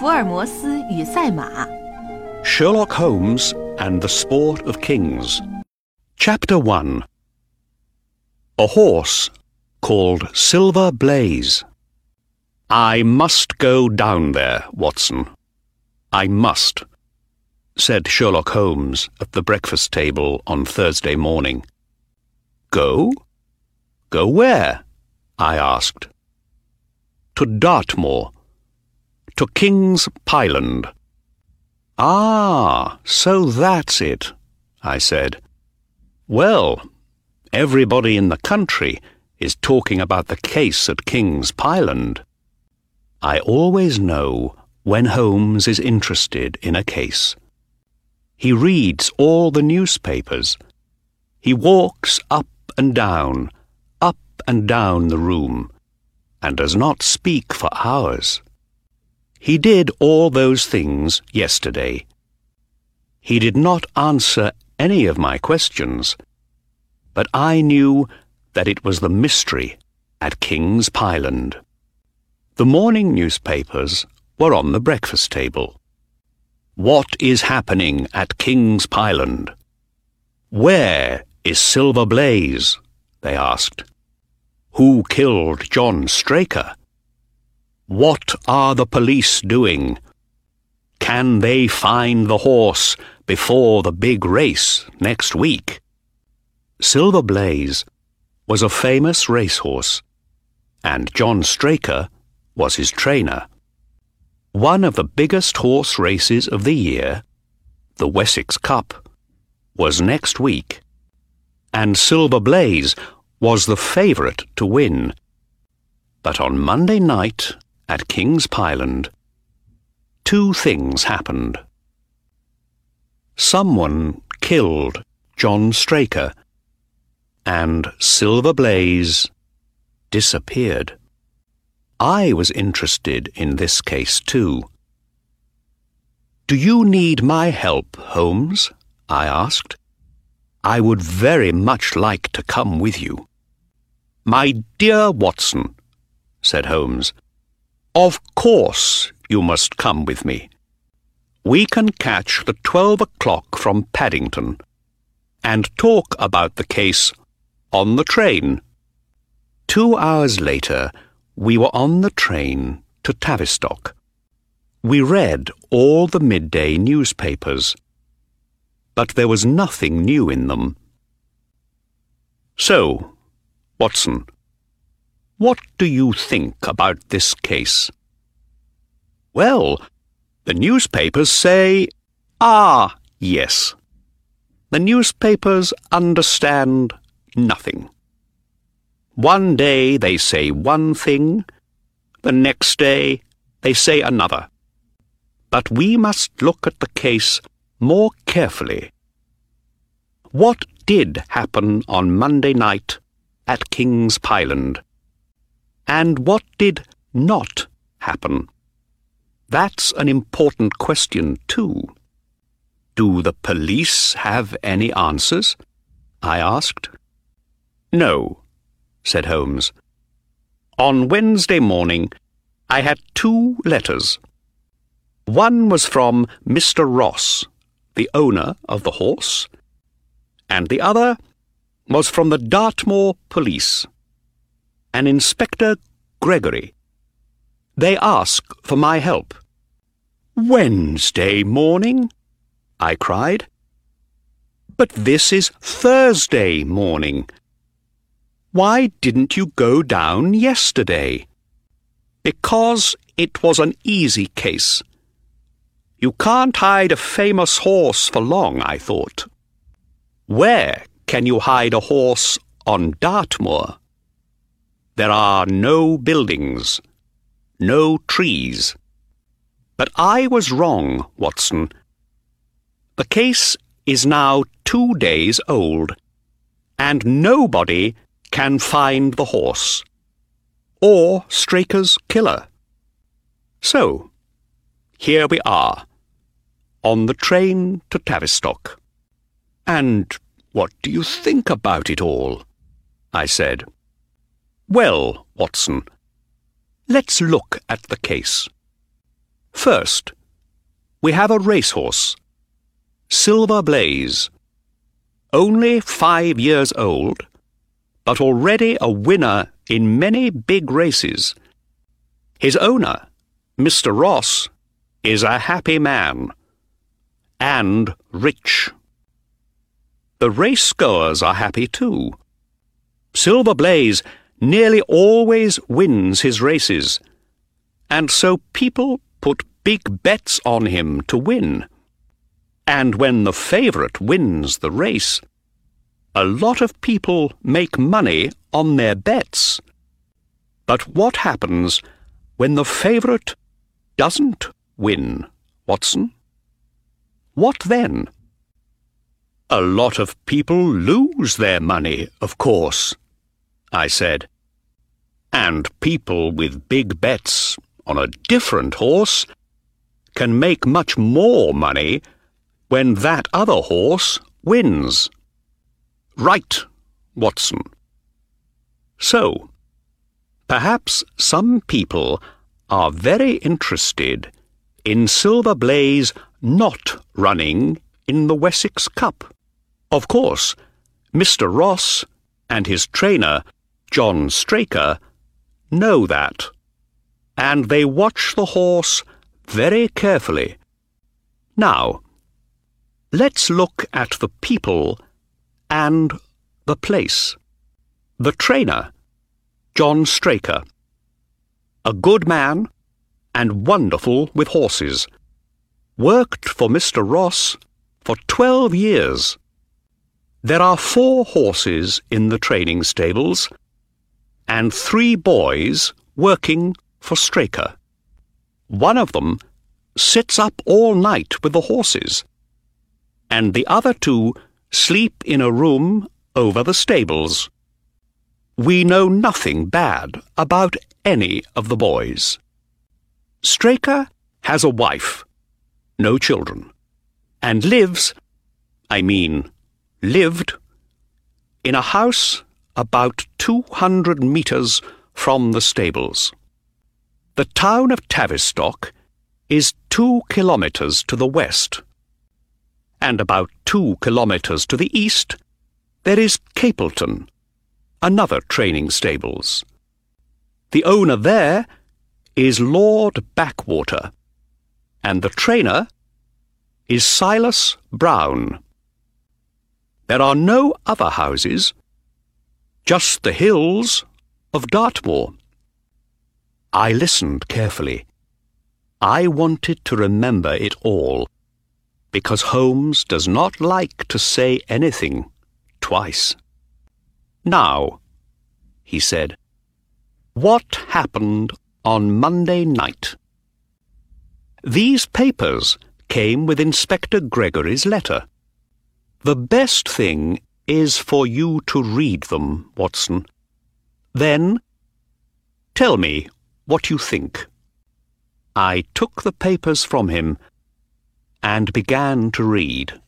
福尔摩斯与赛马》 Sherlock Holmes and the Sport of Kings. Chapter 1 A horse called Silver Blaze. I must go down there, Watson. I must, said Sherlock Holmes at the breakfast table on Thursday morning. Go? Go where? I asked. To Dartmoor. to King's Pyland. Ah, so that's it, I said. Well, everybody in the country is talking about the case at King's Pyland. I always know when Holmes is interested in a case. He reads all the newspapers. He walks up and down, up and down the room, and does not speak for hours. He did all those things yesterday. He did not answer any of my questions, but I knew that it was the mystery at King's Pyland. The morning newspapers were on the breakfast table. What is happening at King's Pyland? Where is Silver Blaze? they asked. Who killed John Straker? What are the police doing? Can they find the horse before the big race next week? Silver Blaze was a famous racehorse, and John Straker was his trainer. One of the biggest horse races of the year, the Wessex Cup, was next week, and Silver Blaze was the favourite to win. But on Monday night at King's Pyland, two things happened. Someone killed John Straker, and Silver Blaze disappeared. I was interested in this case too. Do you need my help, Holmes? I asked. I would very much like to come with you. My dear Watson, said Holmes, of course you must come with me. We can catch the twelve o'clock from Paddington and talk about the case on the train. Two hours later, we were on the train to Tavistock. We read all the midday newspapers, but there was nothing new in them. So, Watson, what do you think about this case? Well, the newspapers say, ah, yes. The newspapers understand nothing. One day they say one thing, the next day they say another. But we must look at the case more carefully. What did happen on Monday night at King's Pyland? And what did not happen? That's an important question, too. Do the police have any answers? I asked. No, said Holmes. On Wednesday morning, I had two letters. One was from Mr. Ross, the owner of the horse, and the other was from the Dartmoor police, an Inspector Gregory. They ask for my help. Wednesday morning? I cried. But this is Thursday morning. Why didn't you go down yesterday? Because it was an easy case. You can't hide a famous horse for long, I thought. Where can you hide a horse on Dartmoor? There are no buildings, no trees. But I was wrong, Watson. The case is now two days old, and nobody can find the horse, or Straker's killer. So, here we are, on the train to Tavistock. And what do you think about it all? I said. Well, Watson, let's look at the case. First, we have a racehorse, Silver Blaze, only five years old, but already a winner in many big races. His owner, Mr. Ross, is a happy man and rich. The race goers are happy too. Silver Blaze nearly always wins his races, and so people put big bets on him to win. And when the favourite wins the race, a lot of people make money on their bets. But what happens when the favourite doesn't win, Watson? What then? A lot of people lose their money, of course, I said. And people with big bets on a different horse can make much more money when that other horse wins. Right, Watson. So, perhaps some people are very interested in Silver Blaze not running in the Wessex Cup. Of course, Mr. Ross and his trainer, John Straker, know that, and they watch the horse very carefully. Now, let's look at the people and the place. The trainer, John Straker. A good man and wonderful with horses. Worked for Mr. Ross for twelve years. There are four horses in the training stables and three boys working for Straker. One of them sits up all night with the horses, and the other two sleep in a room over the stables. We know nothing bad about any of the boys. Straker has a wife, no children, and lives, I mean, lived, in a house about 200 metres from the stables. The town of Tavistock is two kilometres to the west and about two kilometres to the east, there is Capleton, another training stables. The owner there is Lord Backwater, and the trainer is Silas Brown. There are no other houses, just the hills of Dartmoor. I listened carefully. I wanted to remember it all because Holmes does not like to say anything twice. Now, he said, what happened on Monday night? These papers came with Inspector Gregory's letter. The best thing is for you to read them, Watson. Then tell me what you think. I took the papers from him and began to read.